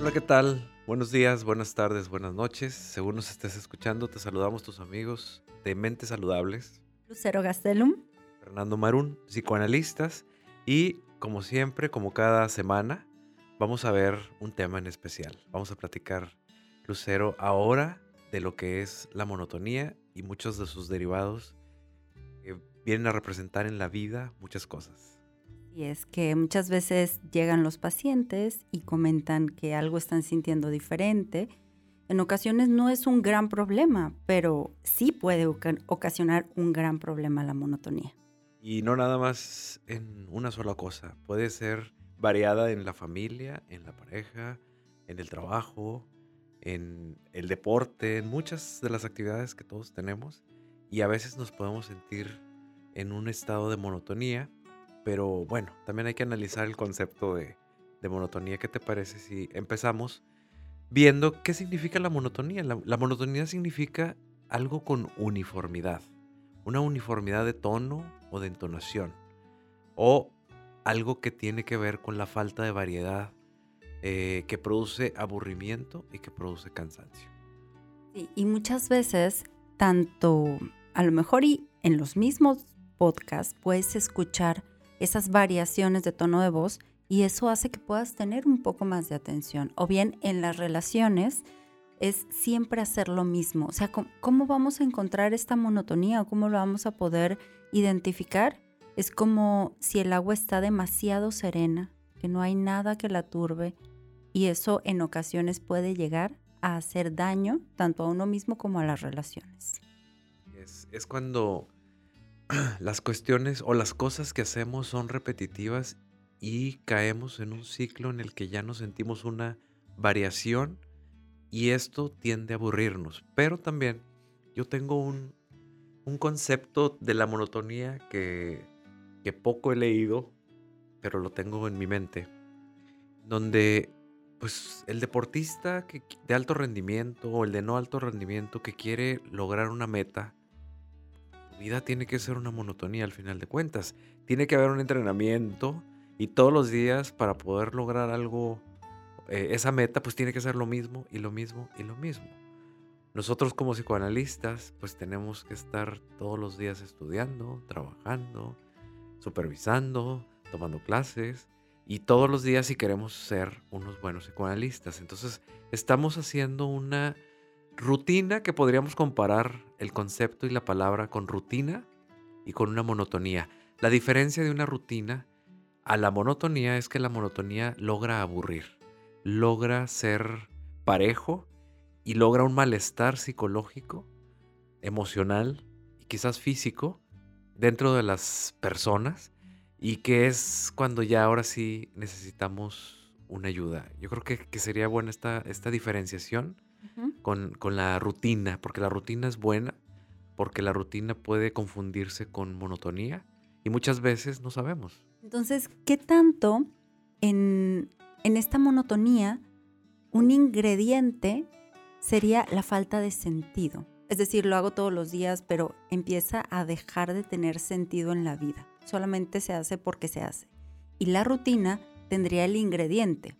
Hola, ¿qué tal? Buenos días, buenas tardes, buenas noches. Según nos estés escuchando, te saludamos tus amigos de Mentes Saludables. Lucero Gastelum. Fernando Marún, psicoanalistas. Y como siempre, como cada semana, vamos a ver un tema en especial. Vamos a platicar, Lucero, ahora de lo que es la monotonía y muchos de sus derivados que vienen a representar en la vida muchas cosas. Y es que muchas veces llegan los pacientes y comentan que algo están sintiendo diferente. En ocasiones no es un gran problema, pero sí puede ocasionar un gran problema la monotonía. Y no nada más en una sola cosa, puede ser variada en la familia, en la pareja, en el trabajo, en el deporte, en muchas de las actividades que todos tenemos. Y a veces nos podemos sentir en un estado de monotonía pero bueno, también hay que analizar el concepto de, monotonía. ¿Qué te parece si empezamos viendo qué significa la monotonía? La, monotonía significa algo con uniformidad, una uniformidad de tono o de entonación, o algo que tiene que ver con la falta de variedad eh, que produce aburrimiento y que produce cansancio. y muchas veces, tanto a lo mejor y en los mismos podcasts, puedes escuchar esas variaciones de tono de voz y eso hace que puedas tener un poco más de atención. O bien en las relaciones es siempre hacer lo mismo. O sea, ¿cómo, vamos a encontrar esta monotonía o cómo lo vamos a poder identificar? Es como si el agua está demasiado serena, que no hay nada que la turbe y eso en ocasiones puede llegar a hacer daño tanto a uno mismo como a las relaciones. Es, es cuando las cuestiones o las cosas que hacemos son repetitivas y caemos en un ciclo en el que ya no sentimos una variación y esto tiende a aburrirnos. Pero también yo tengo un, concepto de la monotonía que, que poco he leído, pero lo tengo en mi mente, donde pues el deportista que, de alto rendimiento o el de no alto rendimiento que quiere lograr una meta, vida tiene que ser una monotonía al final de cuentas. Tiene que haber un entrenamiento y todos los días para poder lograr algo, eh, esa meta, pues tiene que ser lo mismo y lo mismo y lo mismo. Nosotros como psicoanalistas, pues tenemos que estar todos los días estudiando, trabajando, supervisando, tomando clases y todos los días si queremos ser unos buenos psicoanalistas. Entonces, estamos haciendo una Rutina que podríamos comparar el concepto y la palabra con rutina y con una monotonía. La diferencia de una rutina a la monotonía es que la monotonía logra aburrir, logra ser parejo y logra un malestar psicológico, emocional y quizás físico dentro de las personas y que es cuando ya ahora sí necesitamos una ayuda. Yo creo que, sería buena esta, esta diferenciación con, la rutina, porque la rutina es buena, porque la rutina puede confundirse con monotonía y muchas veces no sabemos. Entonces, ¿qué tanto en, en esta monotonía un ingrediente sería la falta de sentido? Es decir, lo hago todos los días, pero empieza a dejar de tener sentido en la vida. Solamente se hace porque se hace. Y la rutina tendría el ingrediente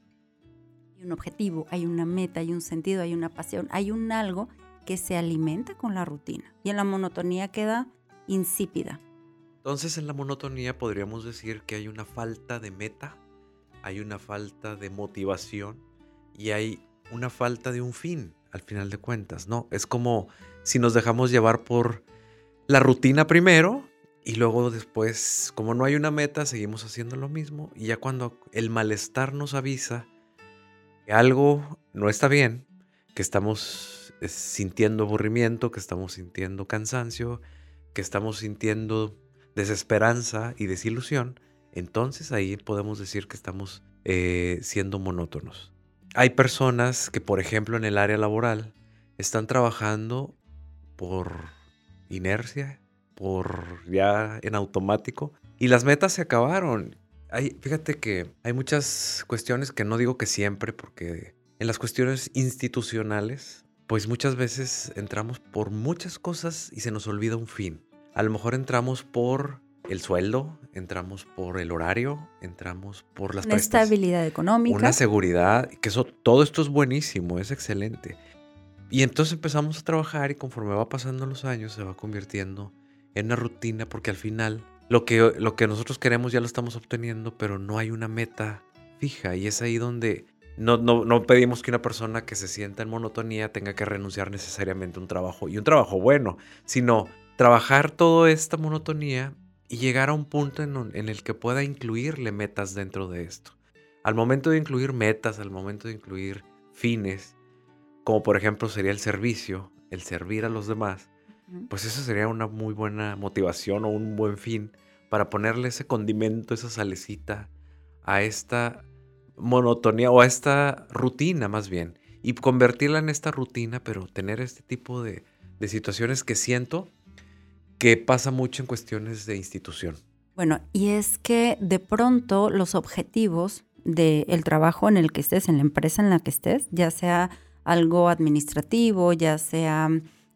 un objetivo, hay una meta, hay un sentido, hay una pasión, hay un algo que se alimenta con la rutina. Y en la monotonía queda insípida. Entonces en la monotonía podríamos decir que hay una falta de meta, hay una falta de motivación y hay una falta de un fin al final de cuentas, ¿no? Es como si nos dejamos llevar por la rutina primero y luego después, como no hay una meta, seguimos haciendo lo mismo y ya cuando el malestar nos avisa, algo no está bien, que estamos eh, sintiendo aburrimiento, que estamos sintiendo cansancio, que estamos sintiendo desesperanza y desilusión, entonces ahí podemos decir que estamos eh, siendo monótonos. Hay personas que, por ejemplo, en el área laboral están trabajando por inercia, por ya en automático, y las metas se acabaron fíjate que hay muchas cuestiones que no digo que siempre, porque en las cuestiones institucionales, pues muchas veces entramos por muchas cosas y se nos olvida un fin. A lo mejor entramos por el sueldo, entramos por el horario, entramos por las Una estabilidad económica. Una seguridad, que eso, todo esto es buenísimo, es excelente. Y entonces empezamos a trabajar y conforme va pasando los años se va convirtiendo en una rutina porque al final lo que, lo que nosotros queremos ya lo estamos obteniendo, pero no hay una meta fija y es ahí donde no, no, no, pedimos que una persona que se sienta en monotonía tenga que renunciar necesariamente a un trabajo y un trabajo bueno, sino trabajar toda esta monotonía y llegar a un punto en, en, el que pueda incluirle metas dentro de esto. Al momento de incluir metas, al momento de incluir fines, como por ejemplo sería el servicio, el servir a los demás, pues eso sería una muy buena motivación o un buen fin para ponerle ese condimento, esa salecita a esta monotonía o a esta rutina más bien y convertirla en esta rutina, pero tener este tipo de, de situaciones que siento que pasa mucho en cuestiones de institución. Bueno, y es que de pronto los objetivos del trabajo en el que estés, en la empresa en la que estés, ya sea algo administrativo, ya sea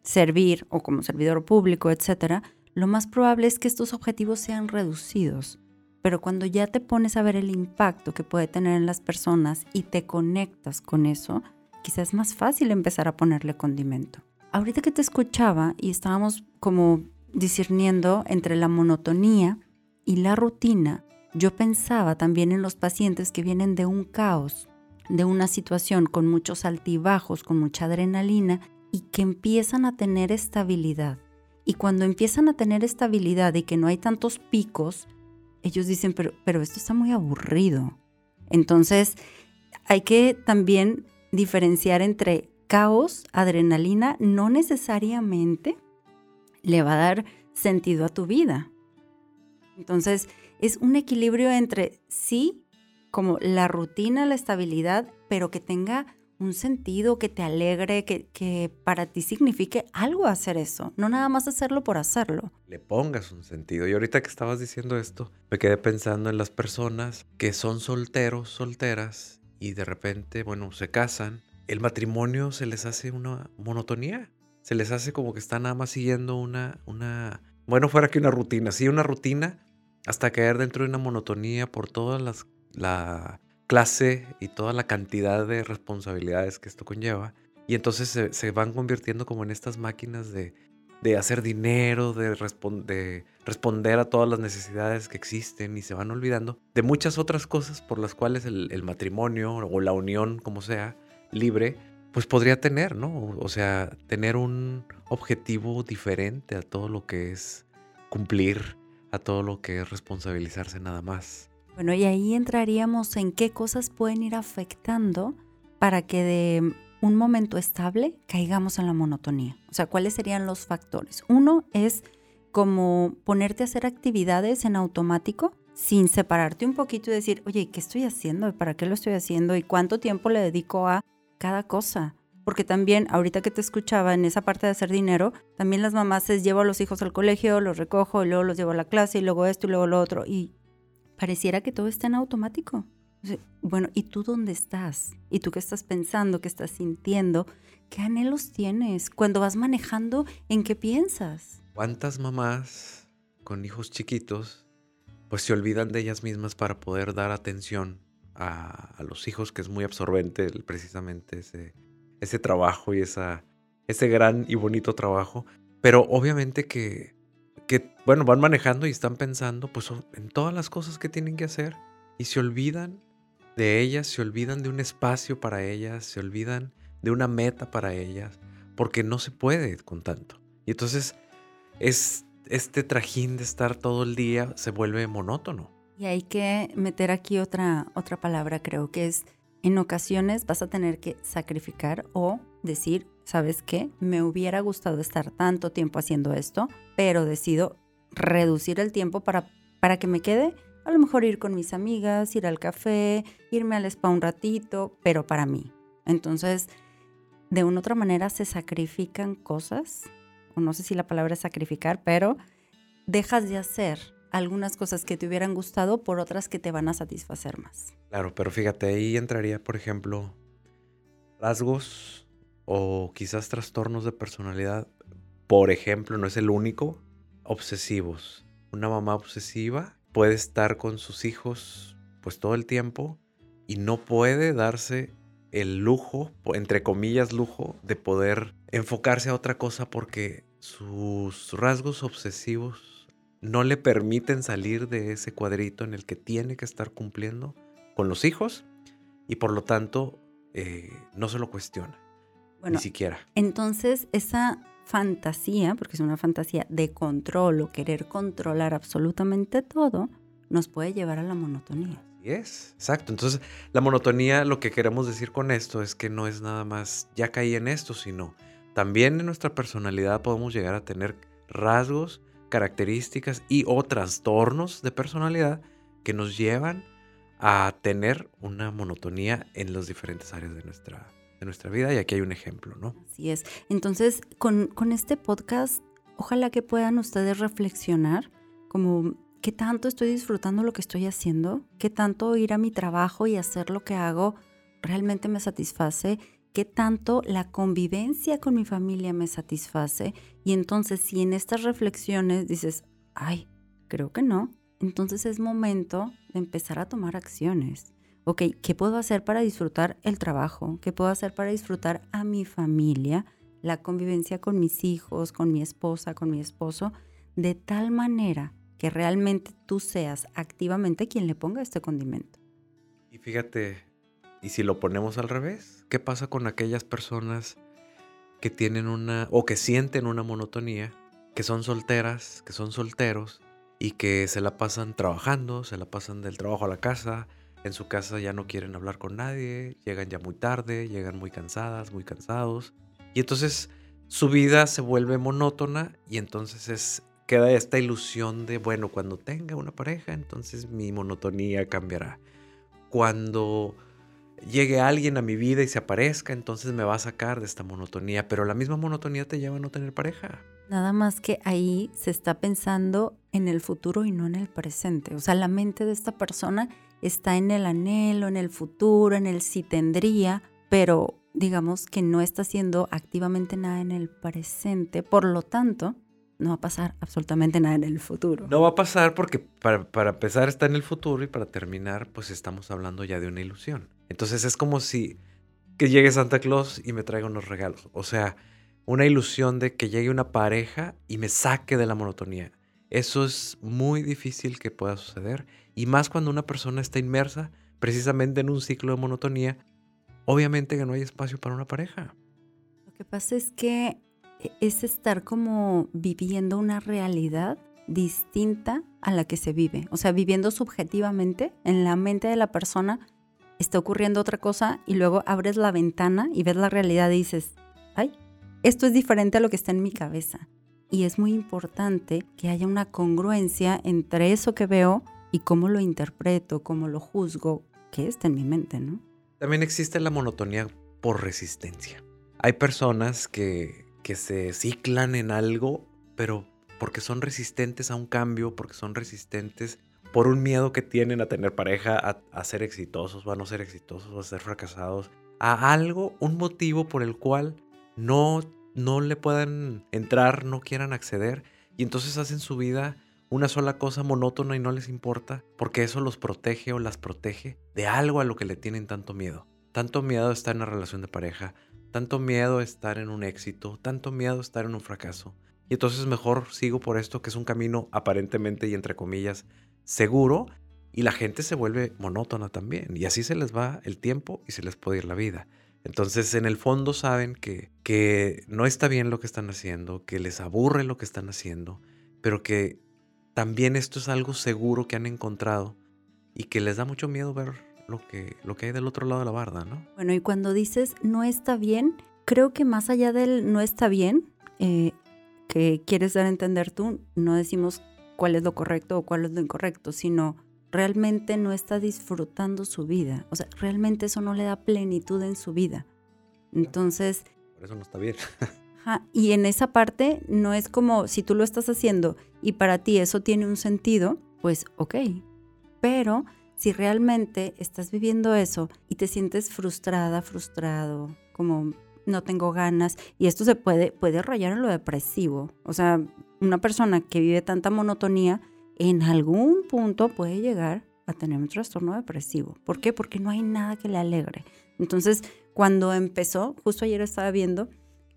servir o como servidor público, etcétera, lo más probable es que estos objetivos sean reducidos. Pero cuando ya te pones a ver el impacto que puede tener en las personas y te conectas con eso, quizás es más fácil empezar a ponerle condimento. Ahorita que te escuchaba y estábamos como discerniendo entre la monotonía y la rutina, yo pensaba también en los pacientes que vienen de un caos, de una situación con muchos altibajos, con mucha adrenalina y que empiezan a tener estabilidad. Y cuando empiezan a tener estabilidad y que no hay tantos picos, ellos dicen, pero, pero esto está muy aburrido. Entonces, hay que también diferenciar entre caos, adrenalina, no necesariamente le va a dar sentido a tu vida. Entonces, es un equilibrio entre sí, como la rutina, la estabilidad, pero que tenga un sentido, que te alegre, que, que, para ti signifique algo hacer eso, no nada más hacerlo por hacerlo. Le pongas un sentido. Y ahorita que estabas diciendo esto, me quedé pensando en las personas que son solteros, solteras, y de repente, bueno, se casan. El matrimonio se les hace una monotonía. Se les hace como que están nada más siguiendo una, una, bueno, fuera que una rutina, sí, una rutina, hasta caer dentro de una monotonía por todas las, la, clase y toda la cantidad de responsabilidades que esto conlleva. Y entonces se, van convirtiendo como en estas máquinas de, hacer dinero, de, de, responder a todas las necesidades que existen y se van olvidando de muchas otras cosas por las cuales el, matrimonio o la unión, como sea, libre, pues podría tener, ¿no? O sea, tener un objetivo diferente a todo lo que es cumplir, a todo lo que es responsabilizarse nada más. Bueno, y ahí entraríamos en qué cosas pueden ir afectando para que de un momento estable caigamos en la monotonía. O sea, ¿cuáles serían los factores? Uno es como ponerte a hacer actividades en automático sin separarte un poquito y decir, oye, ¿qué estoy haciendo? ¿Para qué lo estoy haciendo? ¿Y cuánto tiempo le dedico a cada cosa? Porque también, ahorita que te escuchaba en esa parte de hacer dinero, también las mamás es llevo a los hijos al colegio, los recojo y luego los llevo a la clase y luego esto y luego lo otro. Y pareciera que todo está en automático. Bueno, ¿y tú dónde estás? ¿Y tú qué estás pensando? ¿Qué estás sintiendo? ¿Qué anhelos tienes? Cuando vas manejando, ¿en qué piensas? ¿Cuántas mamás con hijos chiquitos pues se olvidan de ellas mismas para poder dar atención a, los hijos, que es muy absorbente precisamente ese, ese trabajo y esa, ese gran y bonito trabajo? Pero obviamente que que, bueno, van manejando y están pensando pues en todas las cosas que tienen que hacer y se olvidan de ellas, se olvidan de un espacio para ellas, se olvidan de una meta para ellas, porque no se puede con tanto. Y entonces es este trajín de estar todo el día se vuelve monótono. Y hay que meter aquí otra, otra palabra, creo que es, en ocasiones vas a tener que sacrificar o decir, ¿sabes qué? Me hubiera gustado estar tanto tiempo haciendo esto, pero decido reducir el tiempo para, para que me quede a lo mejor ir con mis amigas, ir al café, irme al spa un ratito, pero para mí. Entonces, de una otra manera se sacrifican cosas, o no sé si la palabra es sacrificar, pero dejas de hacer algunas cosas que te hubieran gustado por otras que te van a satisfacer más. Claro, pero fíjate, ahí entraría, por ejemplo, rasgos o quizás trastornos de personalidad, por ejemplo, no es el único, obsesivos. una mamá obsesiva puede estar con sus hijos pues todo el tiempo y no puede darse el lujo, entre comillas lujo, de poder enfocarse a otra cosa porque sus rasgos obsesivos no le permiten salir de ese cuadrito en el que tiene que estar cumpliendo con los hijos y por lo tanto eh, no se lo cuestiona. ni siquiera. Entonces, esa fantasía, porque es una fantasía de control o querer controlar absolutamente todo, nos puede llevar a la monotonía. es, exacto. Entonces, la monotonía, lo que queremos decir con esto es que no es nada más, ya caí en esto, sino también en nuestra personalidad podemos llegar a tener rasgos, características y o trastornos de personalidad que nos llevan a tener una monotonía en las diferentes áreas de nuestra, de nuestra vida. Y aquí hay un ejemplo, ¿no? Así es. Entonces, con, con este podcast, ojalá que puedan ustedes reflexionar como qué tanto estoy disfrutando lo que estoy haciendo, qué tanto ir a mi trabajo y hacer lo que hago realmente me satisface, qué tanto la convivencia con mi familia me satisface. Y entonces si en estas reflexiones dices, ay, creo que no, entonces es momento de empezar a tomar acciones. Ok, ¿qué puedo hacer para disfrutar el trabajo? ¿Qué puedo hacer para disfrutar a mi familia? La convivencia con mis hijos, con mi esposa, con mi esposo, de tal manera que realmente tú seas activamente quien le ponga este condimento. Y fíjate, ¿y si lo ponemos al revés? ¿Qué pasa con aquellas personas que tienen una o que sienten una monotonía, que son solteras, que son solteros y que se la pasan trabajando, se la pasan del trabajo a la casa, en su casa ya no quieren hablar con nadie, llegan ya muy tarde, llegan muy cansadas, muy cansados. Y entonces su vida se vuelve monótona y entonces es, queda esta ilusión de, bueno, cuando tenga una pareja, entonces mi monotonía cambiará. Cuando llegue alguien a mi vida y se aparezca, entonces me va a sacar de esta monotonía, pero la misma monotonía te lleva a no tener pareja. Nada más que ahí se está pensando en el futuro y no en el presente. O sea, la mente de esta persona está en el anhelo, en el futuro, en el si tendría, pero digamos que no está haciendo activamente nada en el presente. Por lo tanto, no va a pasar absolutamente nada en el futuro. No va a pasar porque para, para, empezar está en el futuro y para terminar pues estamos hablando ya de una ilusión. Entonces es como si que llegue Santa Claus y me traiga unos regalos. O sea, una ilusión de que llegue una pareja y me saque de la monotonía. Eso es muy difícil que pueda suceder y más cuando una persona está inmersa precisamente en un ciclo de monotonía, obviamente que no hay espacio para una pareja. Lo que pasa es que e, es estar como viviendo una realidad distinta a la que se vive. O sea, viviendo subjetivamente en la mente de la persona está ocurriendo otra cosa y luego abres la ventana y ves la realidad y dices, ay, esto es diferente a lo que está en mi cabeza. Y es muy importante que haya una congruencia entre eso que veo y cómo lo interpreto, cómo lo juzgo, que está en mi mente, ¿no? También existe la monotonía por resistencia. Hay personas que que se ciclan en algo, pero porque son resistentes a un cambio, porque son resistentes por un miedo que tienen a tener pareja, a, ser exitosos o a no ser exitosos a ser fracasados, a algo, un motivo por el cual no, no le puedan entrar, no quieran acceder y entonces hacen su vida una sola cosa monótona y no les importa porque eso los protege o las protege de algo a lo que le tienen tanto miedo. Tanto miedo está en una relación de pareja, tanto miedo a estar en un éxito, tanto miedo a estar en un fracaso. Y entonces mejor sigo por esto que es un camino aparentemente y entre comillas seguro y la gente se vuelve monótona también. Y así se les va el tiempo y se les puede ir la vida. Entonces en el fondo saben que, que no está bien lo que están haciendo, que les aburre lo que están haciendo, pero que también esto es algo seguro que han encontrado y que les da mucho miedo ver lo que, lo que hay del otro lado de la barda, ¿no? Bueno, y cuando dices no está bien, creo que más allá del no está bien, eh, que quieres dar a entender tú, no decimos cuál es lo correcto o cuál es lo incorrecto, sino realmente no está disfrutando su vida. O sea, realmente eso no le da plenitud en su vida. Entonces... Por eso no está bien. y en esa parte no es como si tú lo estás haciendo y para ti eso tiene un sentido, pues ok. Pero si realmente estás viviendo eso y te sientes frustrada, frustrado, como no tengo ganas, y esto se puede, puede rayar en lo depresivo. O sea, una persona que vive tanta monotonía en algún punto puede llegar a tener un trastorno depresivo. ¿Por qué? Porque no hay nada que le alegre. Entonces, cuando empezó, justo ayer estaba viendo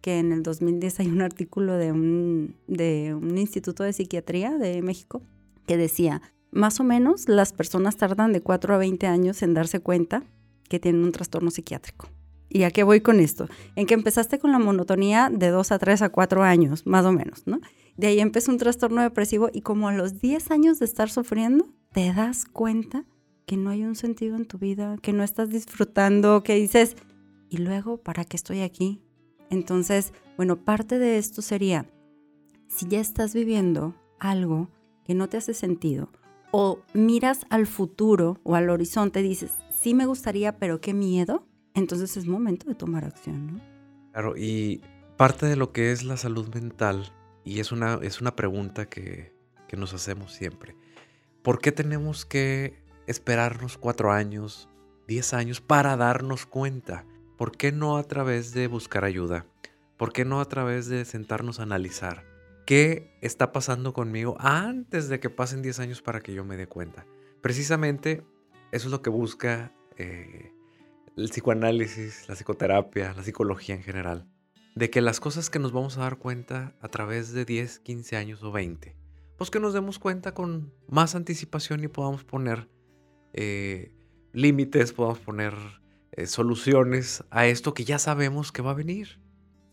que en el 2010 hay un artículo de un, de un instituto de psiquiatría de México que decía, más o menos las personas tardan de 4 a 20 años en darse cuenta que tienen un trastorno psiquiátrico. ¿Y a qué voy con esto? En que empezaste con la monotonía de 2 a 3 a 4 años, más o menos, ¿no? De ahí empezó un trastorno depresivo y como a los 10 años de estar sufriendo, te das cuenta que no hay un sentido en tu vida, que no estás disfrutando, que dices, ¿y luego para qué estoy aquí? Entonces, bueno, parte de esto sería, si ya estás viviendo algo que no te hace sentido, o miras al futuro o al horizonte, dices, sí me gustaría, pero qué miedo, entonces es momento de tomar acción, ¿no? Claro, y parte de lo que es la salud mental, y es una, es una pregunta que, que nos hacemos siempre, ¿por qué tenemos que esperarnos cuatro años, diez años para darnos cuenta? ¿Por qué no a través de buscar ayuda? ¿Por qué no a través de sentarnos a analizar? ¿Qué está pasando conmigo antes de que pasen 10 años para que yo me dé cuenta? Precisamente eso es lo que busca eh, el psicoanálisis, la psicoterapia, la psicología en general. De que las cosas que nos vamos a dar cuenta a través de 10, 15 años o 20, pues que nos demos cuenta con más anticipación y podamos poner eh, límites, podamos poner eh, soluciones a esto que ya sabemos que va a venir.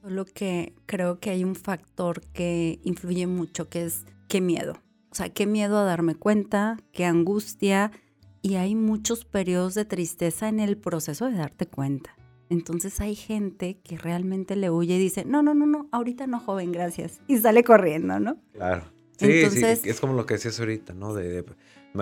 Solo que creo que hay un factor que influye mucho, que es qué miedo. O sea, qué miedo a darme cuenta, qué angustia. Y hay muchos periodos de tristeza en el proceso de darte cuenta. Entonces hay gente que realmente le huye y dice, no, no, no, no, ahorita no, joven, gracias. Y sale corriendo, ¿no? Claro. Sí, Entonces, sí, es como lo que decías ahorita, ¿no? De,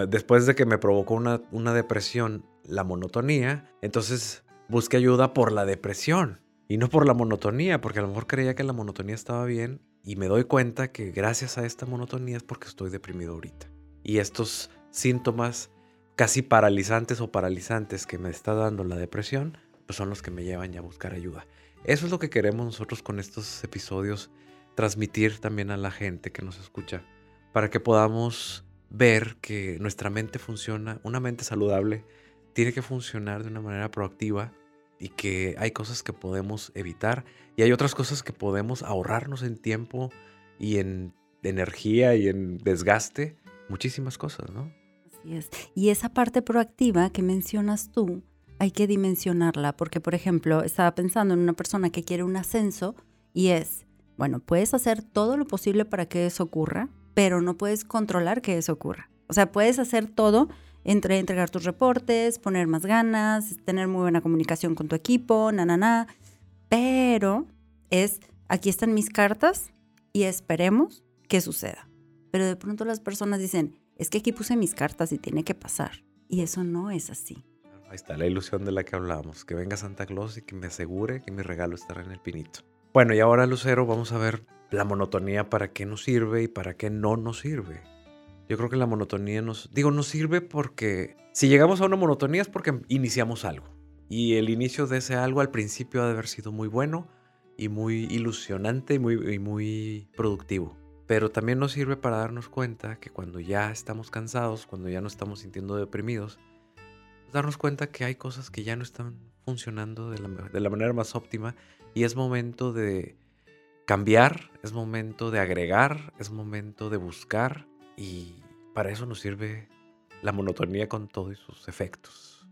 después de que me provocó una, una depresión, la monotonía, entonces busqué ayuda por la depresión y no por la monotonía, porque a lo mejor creía que la monotonía estaba bien y me doy cuenta que gracias a esta monotonía es porque estoy deprimido ahorita. Y estos síntomas casi paralizantes o paralizantes que me está dando la depresión, pues son los que me llevan ya a buscar ayuda. Eso es lo que queremos nosotros con estos episodios, transmitir también a la gente que nos escucha, para que podamos ver que nuestra mente funciona, una mente saludable, tiene que funcionar de una manera proactiva y que hay cosas que podemos evitar y hay otras cosas que podemos ahorrarnos en tiempo y en energía y en desgaste, muchísimas cosas, ¿no? Y esa parte proactiva que mencionas tú, hay que dimensionarla, porque por ejemplo, estaba pensando en una persona que quiere un ascenso y es, bueno, puedes hacer todo lo posible para que eso ocurra, pero no puedes controlar que eso ocurra. O sea, puedes hacer todo, entre entregar tus reportes, poner más ganas, tener muy buena comunicación con tu equipo, na, na, na. Pero es, aquí están mis cartas y esperemos que suceda. Pero de pronto las personas dicen, es que aquí puse mis cartas y tiene que pasar. Y eso no es así. Ahí está la ilusión de la que hablábamos, que venga Santa Claus y que me asegure que mi regalo estará en el pinito. Bueno, y ahora Lucero, vamos a ver la monotonía para qué nos sirve y para qué no nos sirve. Yo creo que la monotonía nos, digo, nos sirve porque si llegamos a una monotonía es porque iniciamos algo. Y el inicio de ese algo al principio ha de haber sido muy bueno y muy ilusionante y muy, muy productivo. Pero también nos sirve para darnos cuenta que cuando ya estamos cansados, cuando ya no estamos sintiendo deprimidos, darnos cuenta que hay cosas que ya no están funcionando de la, de la manera más óptima y es momento de cambiar, es momento de agregar, es momento de buscar y para eso nos sirve la monotonía con todos sus efectos.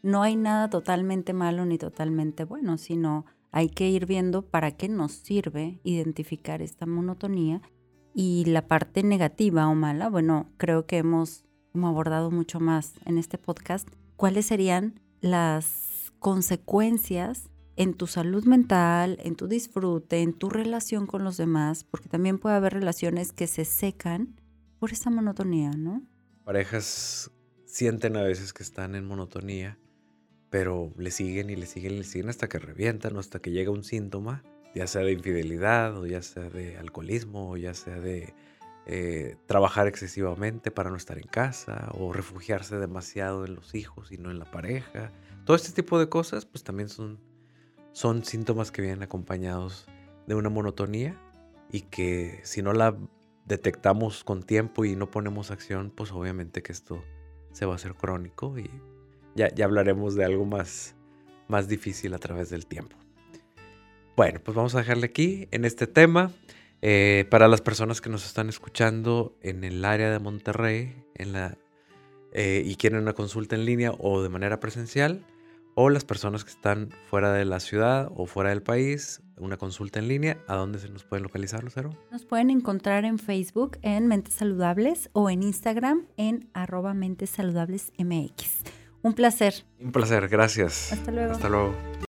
¿no, hay nada totalmente malo ni totalmente bueno, sino hay que ir viendo para qué nos sirve identificar esta monotonía y la parte negativa o mala, bueno, creo que hemos abordado mucho más en este podcast, cuáles serían las consecuencias en tu salud mental, en tu disfrute, en tu relación con los demás, porque también puede haber relaciones que se secan por esa monotonía, ¿no? Parejas sienten a veces que están en monotonía, pero le siguen y le siguen y le siguen hasta que revientan, hasta que llega un síntoma, ya sea de infidelidad o ya sea de alcoholismo o ya sea de eh, trabajar excesivamente para no estar en casa o refugiarse demasiado en los hijos y no en la pareja. Todo este tipo de cosas pues también son, son síntomas que vienen acompañados de una monotonía y que si no la detectamos con tiempo y no ponemos acción, pues obviamente que esto se va a hacer crónico y ya, ya hablaremos de algo más, más difícil a través del tiempo. Bueno, pues vamos a dejarle aquí en este tema. Eh, para las personas que nos están escuchando en el área de Monterrey en la, eh, y quieren una consulta en línea o de manera presencial, o las personas que están fuera de la ciudad o fuera del país, una consulta en línea, ¿a dónde se nos pueden localizar, Lucero? Nos pueden encontrar en Facebook en Mentes Saludables o en Instagram en arroba Mentes Saludables MX. Un placer. Un placer, gracias. Hasta luego. Hasta luego.